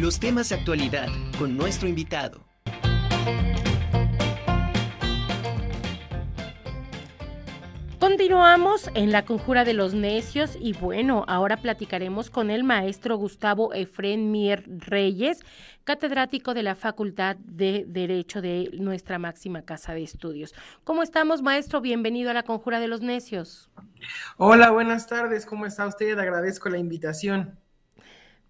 Los temas de actualidad con nuestro invitado. Continuamos en la conjura de los necios y bueno, ahora platicaremos con el maestro Gustavo Efren Mier Reyes, catedrático de la Facultad de Derecho de nuestra máxima casa de estudios. ¿Cómo estamos, maestro? Bienvenido a la conjura de los necios. Hola, buenas tardes. ¿Cómo está usted? Agradezco la invitación.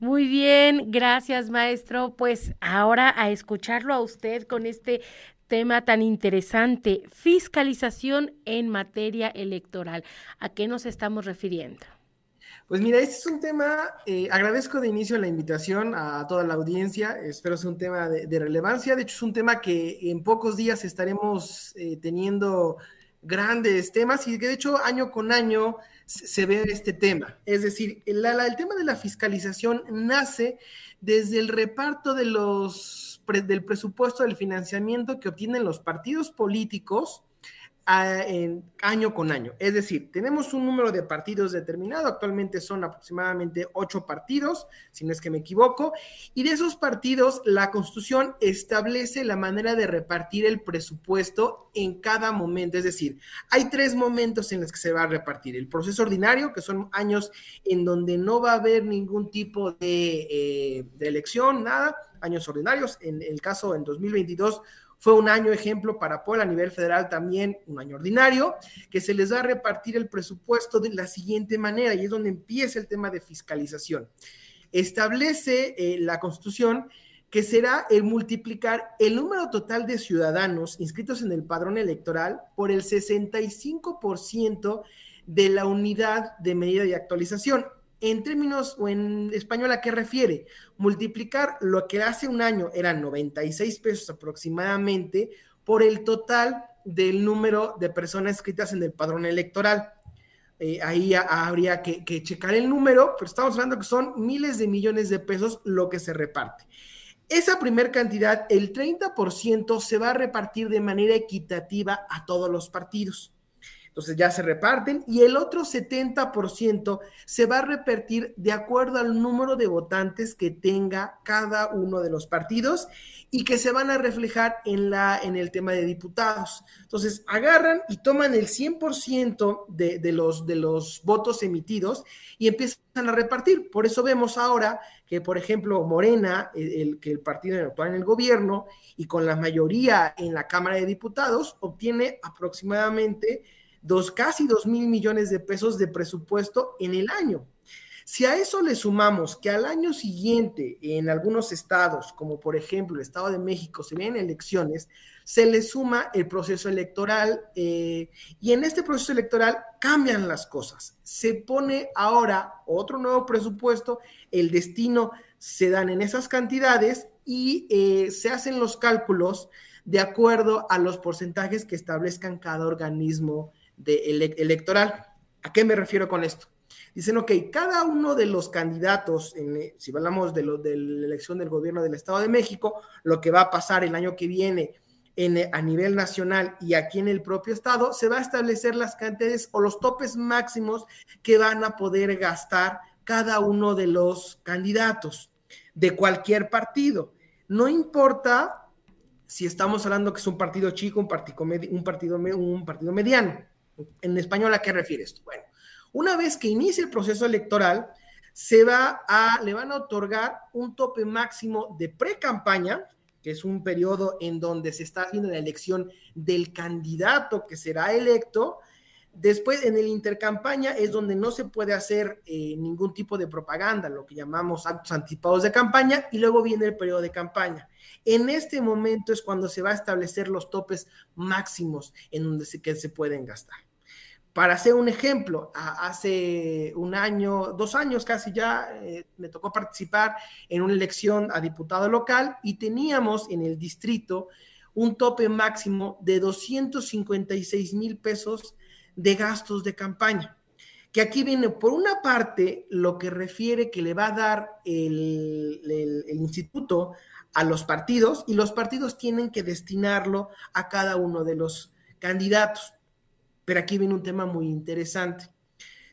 Muy bien, gracias maestro. Pues ahora a escucharlo a usted con este tema tan interesante, fiscalización en materia electoral. ¿A qué nos estamos refiriendo? Pues mira, este es un tema, eh, agradezco de inicio la invitación a toda la audiencia, espero sea un tema de, relevancia, de hecho es un tema que en pocos días estaremos eh, teniendo grandes temas y que de hecho año con año se, ve este tema. Es decir, el tema de la fiscalización nace desde el reparto de los del presupuesto del financiamiento que obtienen los partidos políticos en, año con año. Es decir, tenemos un número de partidos determinado, actualmente son aproximadamente ocho partidos, si no es que me equivoco, y de esos partidos la Constitución establece la manera de repartir el presupuesto en cada momento. Es decir, hay tres momentos en los que se va a repartir. El proceso ordinario, que son años en donde no va a haber ningún tipo de, eh, de elección, nada, años ordinarios. En el caso en 2022 fue un año ejemplo para Puebla a nivel federal también, un año ordinario, que se les va a repartir el presupuesto de la siguiente manera, y es donde empieza el tema de fiscalización. Establece eh, la Constitución que será el multiplicar el número total de ciudadanos inscritos en el padrón electoral por el 65% de la unidad de medida de actualización en términos o en español, ¿a qué refiere? Multiplicar lo que hace un año eran 96 pesos aproximadamente por el total del número de personas escritas en el padrón electoral. Eh, ahí habría que, que, checar el número, pero estamos hablando que son miles de millones de pesos lo que se reparte. Esa primer cantidad, el 30%, se va a repartir de manera equitativa a todos los partidos. Entonces ya se reparten y el otro 70% se va a repartir de acuerdo al número de votantes que tenga cada uno de los partidos y que se van a reflejar en, la, en el tema de diputados. Entonces agarran y toman el 100% de, de, los, de los votos emitidos y empiezan a repartir. Por eso vemos ahora que, por ejemplo, Morena, el, que el partido actual en el gobierno y con la mayoría en la Cámara de Diputados, obtiene aproximadamente dos, casi dos mil millones de pesos de presupuesto en el año. Si a eso le sumamos que al año siguiente en algunos estados, como por ejemplo el Estado de México, se vienen elecciones, se le suma el proceso electoral eh, y en este proceso electoral cambian las cosas. Se pone ahora otro nuevo presupuesto, el destino se dan en esas cantidades y eh, se hacen los cálculos de acuerdo a los porcentajes que establezcan cada organismo de electoral. ¿A qué me refiero con esto? Dicen, ok, cada uno de los candidatos, si hablamos de, de la elección del gobierno del Estado de México, lo que va a pasar el año que viene en, a nivel nacional y aquí en el propio Estado, se va a establecer las cantidades o los topes máximos que van a poder gastar cada uno de los candidatos de cualquier partido. No importa si estamos hablando que es un partido chico, un partido, un partido, un partido mediano. En español, ¿a qué refieres? Bueno, una vez que inicie el proceso electoral, se va a, le van a otorgar un tope máximo de pre-campaña, que es un periodo en donde se está haciendo la elección del candidato que será electo. Después, en el intercampaña es donde no se puede hacer eh, ningún tipo de propaganda, lo que llamamos actos anticipados de campaña, y luego viene el periodo de campaña. En este momento es cuando se va a establecer los topes máximos en donde que se pueden gastar. Para hacer un ejemplo, hace un año, dos años casi ya, eh, me tocó participar en una elección a diputado local y teníamos en el distrito un tope máximo de 256 mil pesos de gastos de campaña. Que aquí viene, por una parte, lo que refiere que le va a dar el, el instituto a los partidos y los partidos tienen que destinarlo a cada uno de los candidatos. Pero aquí viene un tema muy interesante.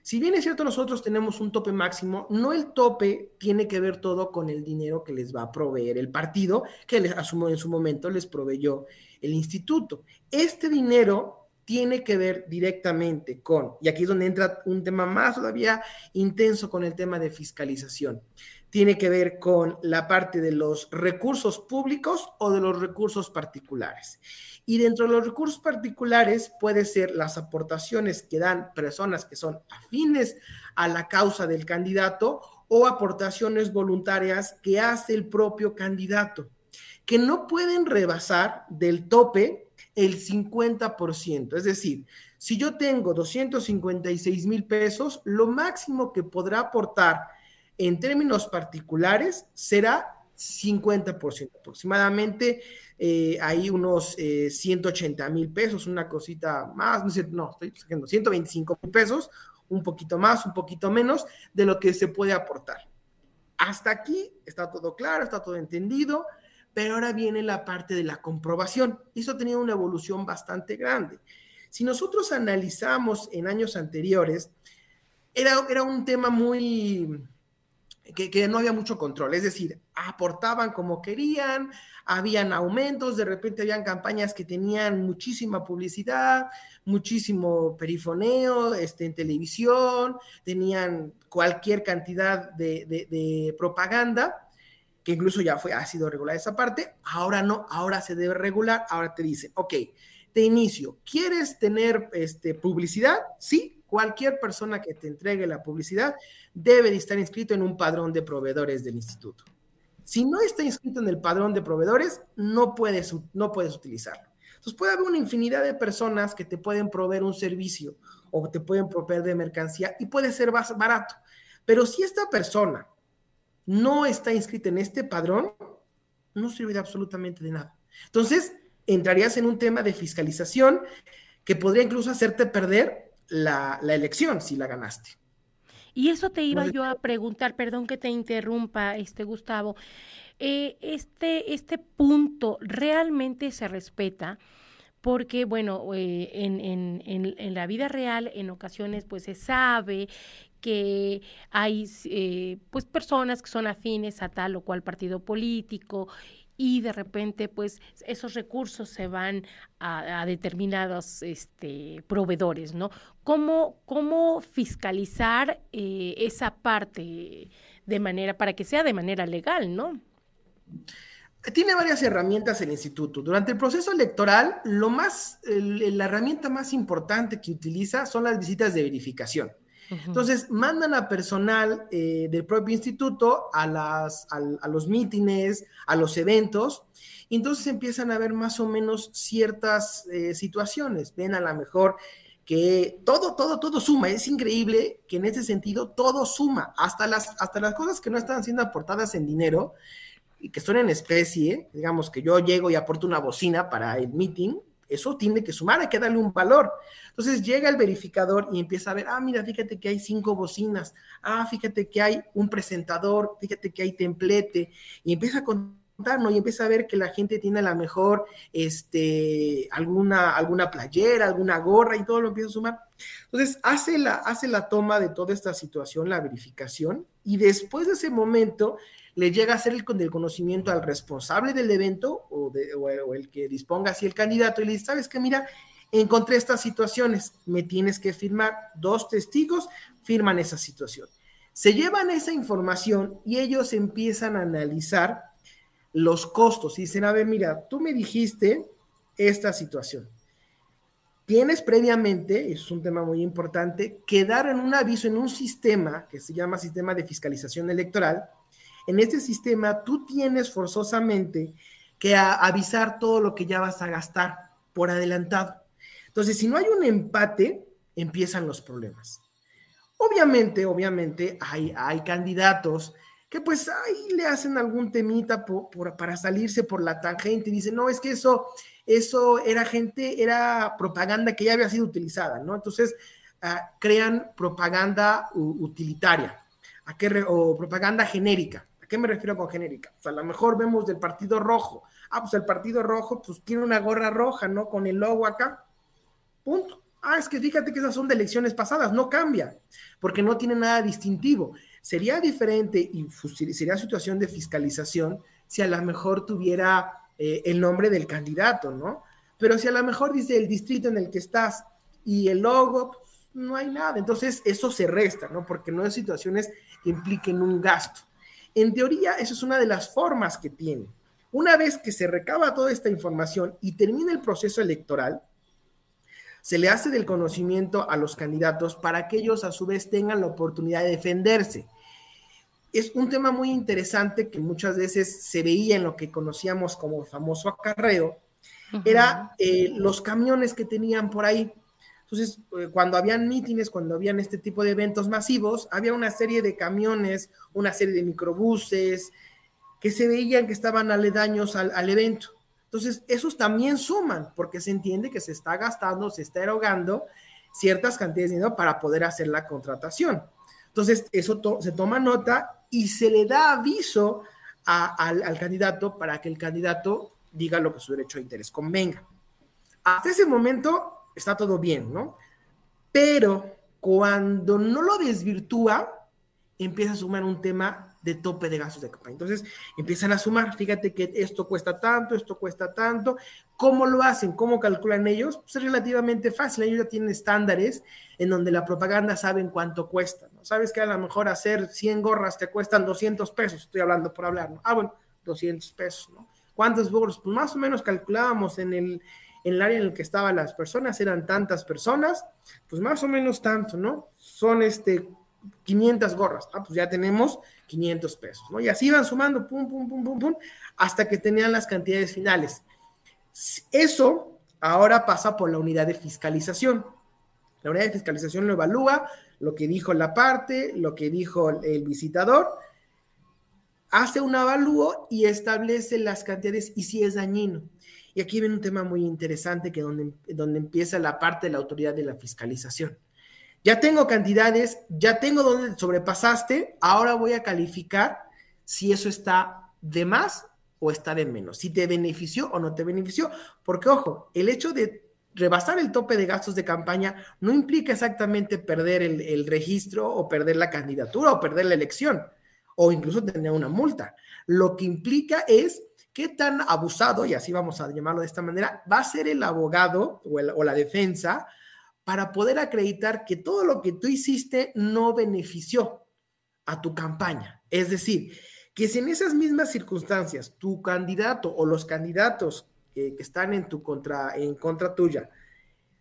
Si bien es cierto, nosotros tenemos un tope máximo, no el tope tiene que ver todo con el dinero que les va a proveer el partido, que les asumo en su momento les proveyó el instituto. Este dinero tiene que ver directamente con, y aquí es donde entra un tema más todavía intenso con el tema de fiscalización, tiene que ver con la parte de los recursos públicos o de los recursos particulares. Y dentro de los recursos particulares puede ser las aportaciones que dan personas que son afines a la causa del candidato o aportaciones voluntarias que hace el propio candidato, que no pueden rebasar del tope el 50%. Es decir, si yo tengo 256 mil pesos, lo máximo que podrá aportar en términos particulares será 50%, aproximadamente eh, hay unos 180 eh, mil pesos, una cosita más, no, estoy sacando 125 mil pesos, un poquito más, un poquito menos de lo que se puede aportar. Hasta aquí está todo claro, está todo entendido pero ahora viene la parte de la comprobación. Eso ha tenido una evolución bastante grande. Si nosotros analizamos en años anteriores, era, era un tema muy, que, no había mucho control, es decir, aportaban como querían, habían aumentos, de repente habían campañas que tenían muchísima publicidad, muchísimo perifoneo este, en televisión, tenían cualquier cantidad de, propaganda que incluso ya fue, ha sido regular esa parte, ahora no, ahora se debe regular, ahora te dicen, ok, te inicio, ¿quieres tener este, publicidad? Sí, cualquier persona que te entregue la publicidad debe de estar inscrito en un padrón de proveedores del instituto. Si no está inscrito en el padrón de proveedores, no puedes, no puedes utilizarlo. Entonces puede haber una infinidad de personas que te pueden proveer un servicio o te pueden proveer de mercancía y puede ser más barato. Pero si esta persona no está inscrita en este padrón, no sirve absolutamente de nada. Entonces, entrarías en un tema de fiscalización que podría incluso hacerte perder la, elección si la ganaste. Y eso te iba yo a preguntar, perdón que te interrumpa, este Gustavo. Eh, este, este punto realmente se respeta porque, bueno, eh, en, en, en, la vida real en ocasiones pues se sabe que hay eh, pues personas que son afines a tal o cual partido político y de repente pues esos recursos se van a, determinados este, proveedores, ¿no? ¿Cómo, cómo fiscalizar eh, esa parte de manera, para que sea de manera legal, ¿no? Tiene varias herramientas el instituto. Durante el proceso electoral, lo más, la herramienta más importante que utiliza son las visitas de verificación. Entonces, mandan a personal eh, del propio instituto a, los mítines, a los eventos, y entonces empiezan a ver más o menos ciertas eh, situaciones. Ven a lo mejor que todo, todo, todo suma. Es increíble que en ese sentido todo suma, hasta las, hasta las cosas que no están siendo aportadas en dinero y que son en especie, digamos que yo llego y aporto una bocina para el meeting, eso tiene que sumar, hay que darle un valor. Entonces llega el verificador y empieza a ver, ah, mira, fíjate que hay cinco bocinas, ah, fíjate que hay un presentador, fíjate que hay templete, y empieza a contar, ¿no? Y empieza a ver que la gente tiene a lo mejor este, alguna, alguna playera, alguna gorra y todo lo empieza a sumar. Entonces hace la, hace la toma de toda esta situación, la verificación, y después de ese momento le llega a ser el, del conocimiento al responsable del evento o, el que disponga así el candidato y le dice, sabes que mira, encontré estas situaciones, me tienes que firmar, dos testigos firman esa situación. Se llevan esa información y ellos empiezan a analizar los costos y dicen, a ver, mira, tú me dijiste esta situación. Tienes previamente, es un tema muy importante, que dar en un aviso en un sistema que se llama sistema de fiscalización electoral, en este sistema tú tienes forzosamente que avisar todo lo que ya vas a gastar por adelantado. Entonces, si no hay un empate, empiezan los problemas. Obviamente, obviamente, hay, hay candidatos que pues ahí le hacen algún temita para salirse por la tangente y dicen, no, es que eso, eso era gente, era propaganda que ya había sido utilizada, ¿no? Entonces, ah, crean propaganda utilitaria ¿a o propaganda genérica qué me refiero con genérica? O sea, a lo mejor vemos del Partido Rojo. Ah, pues el Partido Rojo, pues tiene una gorra roja, ¿no? Con el logo acá. Punto. Ah, es que fíjate que esas son de elecciones pasadas, no cambia, porque no tiene nada distintivo. Sería diferente y sería situación de fiscalización si a lo mejor tuviera eh, el nombre del candidato, ¿no? Pero si a lo mejor dice el distrito en el que estás y el logo, pues, no hay nada. Entonces, eso se resta, ¿no? Porque no hay situaciones que impliquen un gasto. En teoría, esa es una de las formas que tiene. Una vez que se recaba toda esta información y termina el proceso electoral, se le hace del conocimiento a los candidatos para que ellos a su vez tengan la oportunidad de defenderse. Es un tema muy interesante que muchas veces se veía en lo que conocíamos como el famoso acarreo, era eh, los camiones que tenían por ahí. Entonces, eh, cuando habían mítines, cuando habían este tipo de eventos masivos, había una serie de camiones, una serie de microbuses que se veían que estaban aledaños al, al evento. Entonces, esos también suman, porque se entiende que se está gastando, se está erogando ciertas cantidades de dinero para poder hacer la contratación. Entonces, eso se toma nota y se le da aviso al, al, candidato para que el candidato diga lo que su derecho de interés convenga. Hasta ese momento está todo bien, ¿no? Pero cuando no lo desvirtúa, empieza a sumar un tema de tope de gastos de campaña. Entonces empiezan a sumar, fíjate que esto cuesta tanto, esto cuesta tanto. ¿Cómo lo hacen? ¿Cómo calculan ellos? Pues es relativamente fácil. Ellos ya tienen estándares en donde la propaganda saben cuánto cuesta. ¿no? Sabes que a lo mejor hacer 100 gorras te cuestan 200 pesos. Estoy hablando por hablar, ¿no? Ah, bueno, 200 pesos, ¿no? ¿Cuántos gorros? Pues más o menos calculábamos en el, en el área en el que estaban las personas, eran tantas personas, pues más o menos tanto, ¿no? Son este 500 gorras. Ah, pues ya tenemos 500 pesos, ¿no? Y así iban sumando, pum, pum, pum, pum, pum, hasta que tenían las cantidades finales. Eso ahora pasa por la unidad de fiscalización. La unidad de fiscalización lo evalúa, lo que dijo la parte, lo que dijo el visitador, hace un avalúo y establece las cantidades y si es dañino. Y aquí viene un tema muy interesante que donde, donde empieza la parte de la autoridad de la fiscalización. Ya tengo cantidades, ya tengo donde sobrepasaste, ahora voy a calificar si eso está de más o está de menos, si te benefició o no te benefició, porque ojo, el hecho de rebasar el tope de gastos de campaña no implica exactamente perder el, registro o perder la candidatura o perder la elección o incluso tener una multa. Lo que implica es qué tan abusado, y así vamos a llamarlo de esta manera, va a ser el abogado o la defensa para poder acreditar que todo lo que tú hiciste no benefició a tu campaña. Es decir, que si en esas mismas circunstancias tu candidato o los candidatos que, están en tu contra, en contra tuya,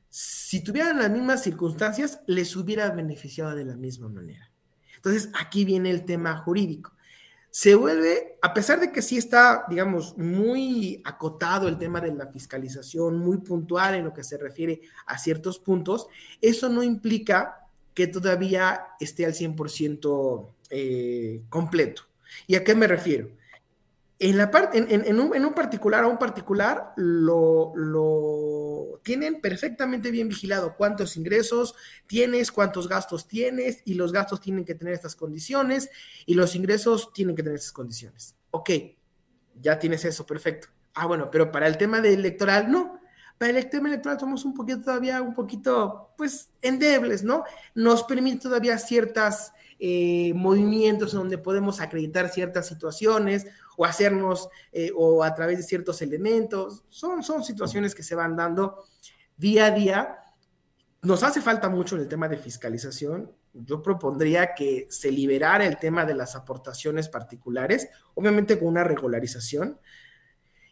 si tuvieran las mismas circunstancias, les hubiera beneficiado de la misma manera. Entonces, aquí viene el tema jurídico se vuelve, a pesar de que sí está, digamos, muy acotado el tema de la fiscalización, muy puntual en lo que se refiere a ciertos puntos, eso no implica que todavía esté al 100% eh, completo. ¿Y a qué me refiero? En, la parte, en, un, particular, a un particular, lo, tienen perfectamente bien vigilado cuántos ingresos tienes, cuántos gastos tienes, y los gastos tienen que tener estas condiciones, y los ingresos tienen que tener estas condiciones. Ok, ya tienes eso, perfecto. Ah, bueno, pero para el tema de electoral, no. Para el tema electoral somos un poquito todavía, un poquito, pues, endebles, ¿no? Nos permite todavía ciertos eh, movimientos donde podemos acreditar ciertas situaciones o hacernos eh, o a través de ciertos elementos. Son, son situaciones que se van dando día a día. Nos hace falta mucho en el tema de fiscalización. Yo propondría que se liberara el tema de las aportaciones particulares, obviamente con una regularización.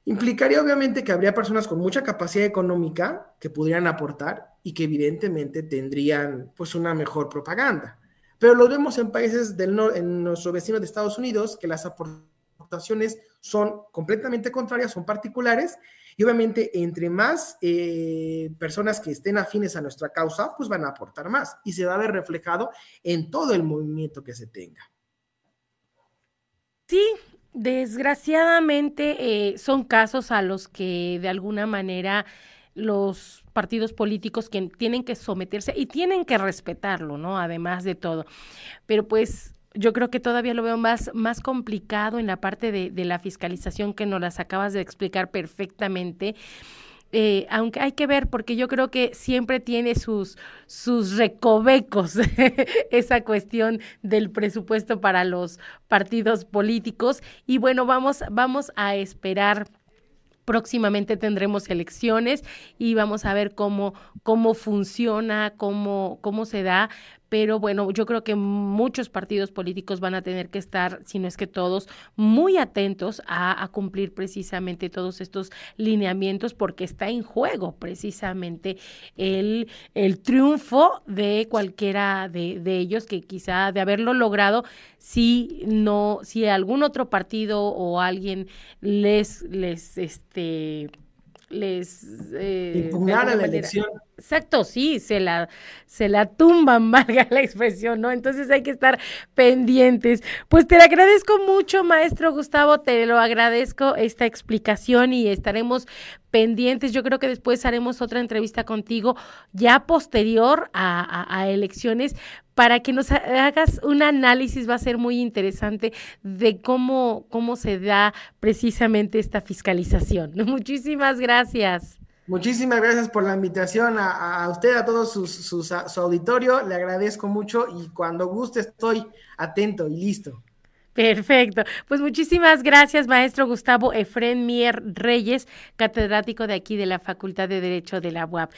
Implicaría obviamente que habría personas con mucha capacidad económica que pudieran aportar y que evidentemente tendrían pues una mejor propaganda. Pero lo vemos en países del en nuestro vecino de Estados Unidos, que las aportaciones son completamente contrarias, son particulares, y obviamente entre más eh, personas que estén afines a nuestra causa, pues van a aportar más y se va a ver reflejado en todo el movimiento que se tenga. Sí, desgraciadamente eh, son casos a los que de alguna manera los partidos políticos que tienen que someterse y tienen que respetarlo, ¿no? Además de todo. Pero pues yo creo que todavía lo veo más, más complicado en la parte de, la fiscalización que nos las acabas de explicar perfectamente. eh, aunque hay que ver, porque yo creo que siempre tiene sus, sus recovecos esa cuestión del presupuesto para los partidos políticos. Y bueno, vamos, vamos a esperar próximamente tendremos elecciones y vamos a ver cómo, cómo funciona, cómo, cómo se da, pero bueno, yo creo que muchos partidos políticos van a tener que estar, si no es que todos, muy atentos a, cumplir precisamente todos estos lineamientos porque está en juego precisamente el, el triunfo de cualquiera de, de ellos que quizá de haberlo logrado, si no, si algún otro partido o alguien les, les, este, les eh, la elección. Exacto, sí, se la, se la tumban, valga la expresión, ¿no? Entonces hay que estar pendientes. Pues te agradezco mucho, maestro Gustavo, te lo agradezco esta explicación y estaremos pendientes. Yo creo que después haremos otra entrevista contigo ya posterior a, elecciones para que nos hagas un análisis, va a ser muy interesante de cómo, cómo se da precisamente esta fiscalización. Muchísimas gracias. Muchísimas gracias por la invitación a, usted, a todo su auditorio. Le agradezco mucho y cuando guste estoy atento y listo. Perfecto. Pues muchísimas gracias, maestro Gustavo Efren Mier Reyes, catedrático de aquí de la Facultad de Derecho de la UAP.